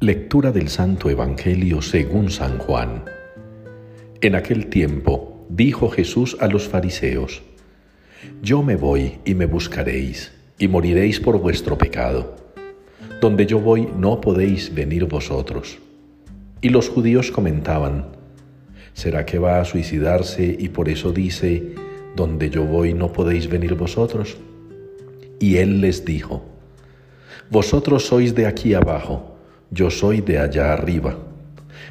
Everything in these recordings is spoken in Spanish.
Lectura del Santo Evangelio según San Juan. En aquel tiempo dijo Jesús a los fariseos, Yo me voy y me buscaréis, y moriréis por vuestro pecado. Donde yo voy no podéis venir vosotros. Y los judíos comentaban, ¿será que va a suicidarse y por eso dice, Donde yo voy no podéis venir vosotros? Y él les dijo, Vosotros sois de aquí abajo, yo soy de allá arriba.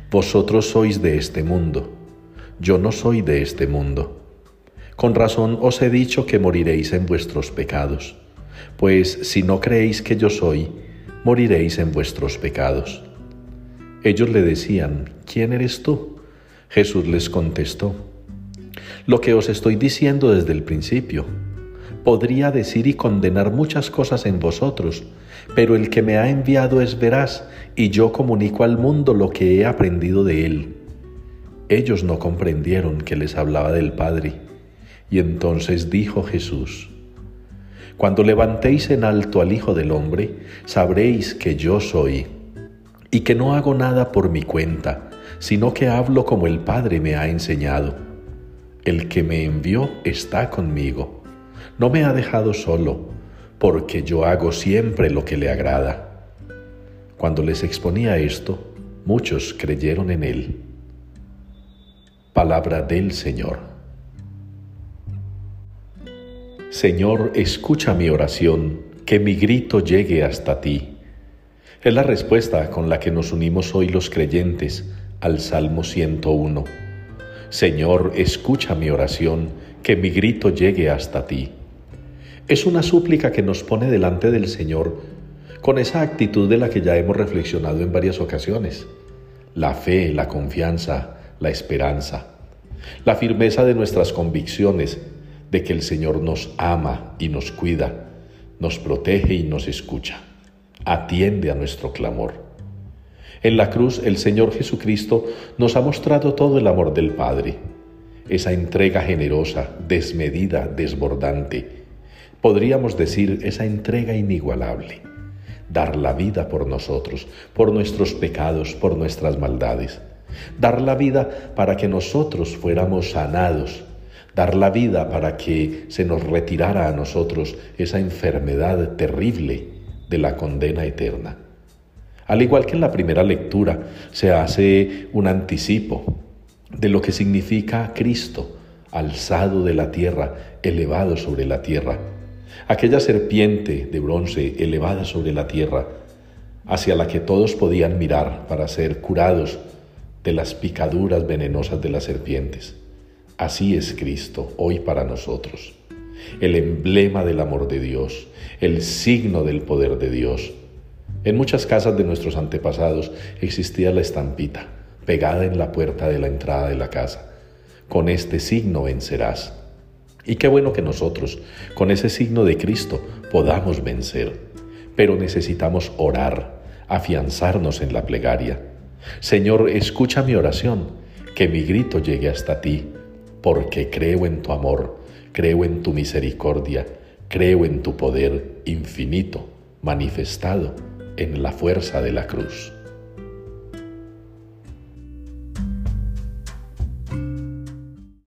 Vosotros sois de este mundo, yo no soy de este mundo. Con razón os he dicho que moriréis en vuestros pecados, pues si no creéis que yo soy, moriréis en vuestros pecados. Ellos le decían, ¿quién eres tú? Jesús les contestó, lo que os estoy diciendo desde el principio podría decir y condenar muchas cosas en vosotros, pero el que me ha enviado es veraz, y yo comunico al mundo lo que he aprendido de él. Ellos no comprendieron que les hablaba del Padre, y entonces dijo Jesús, Cuando levantéis en alto al Hijo del Hombre, sabréis que yo soy, y que no hago nada por mi cuenta, sino que hablo como el Padre me ha enseñado. El que me envió está conmigo no me ha dejado solo, porque yo hago siempre lo que le agrada. Cuando les exponía esto, muchos creyeron en él. Palabra del Señor. Señor, escucha mi oración, que mi grito llegue hasta ti. Es la respuesta con la que nos unimos hoy los creyentes al Salmo 101. Señor, escucha mi oración, que mi grito llegue hasta ti. Es una súplica que nos pone delante del Señor con esa actitud de la que ya hemos reflexionado en varias ocasiones. La fe, la confianza, la esperanza, la firmeza de nuestras convicciones de que el Señor nos ama y nos cuida, nos protege y nos escucha, atiende a nuestro clamor. En la cruz el Señor Jesucristo nos ha mostrado todo el amor del Padre, esa entrega generosa, desmedida, desbordante, podríamos decir, esa entrega inigualable, dar la vida por nosotros, por nuestros pecados, por nuestras maldades, dar la vida para que nosotros fuéramos sanados, dar la vida para que se nos retirara a nosotros esa enfermedad terrible de la condena eterna. Al igual que en la primera lectura se hace un anticipo de lo que significa Cristo, alzado de la tierra, elevado sobre la tierra, aquella serpiente de bronce elevada sobre la tierra, hacia la que todos podían mirar para ser curados de las picaduras venenosas de las serpientes. Así es Cristo hoy para nosotros, el emblema del amor de Dios, el signo del poder de Dios. En muchas casas de nuestros antepasados existía la estampita pegada en la puerta de la entrada de la casa. Con este signo vencerás. Y qué bueno que nosotros, con ese signo de Cristo, podamos vencer. Pero necesitamos orar, afianzarnos en la plegaria. Señor, escucha mi oración, que mi grito llegue hasta ti, porque creo en tu amor, creo en tu misericordia, creo en tu poder infinito, manifestado en la fuerza de la cruz.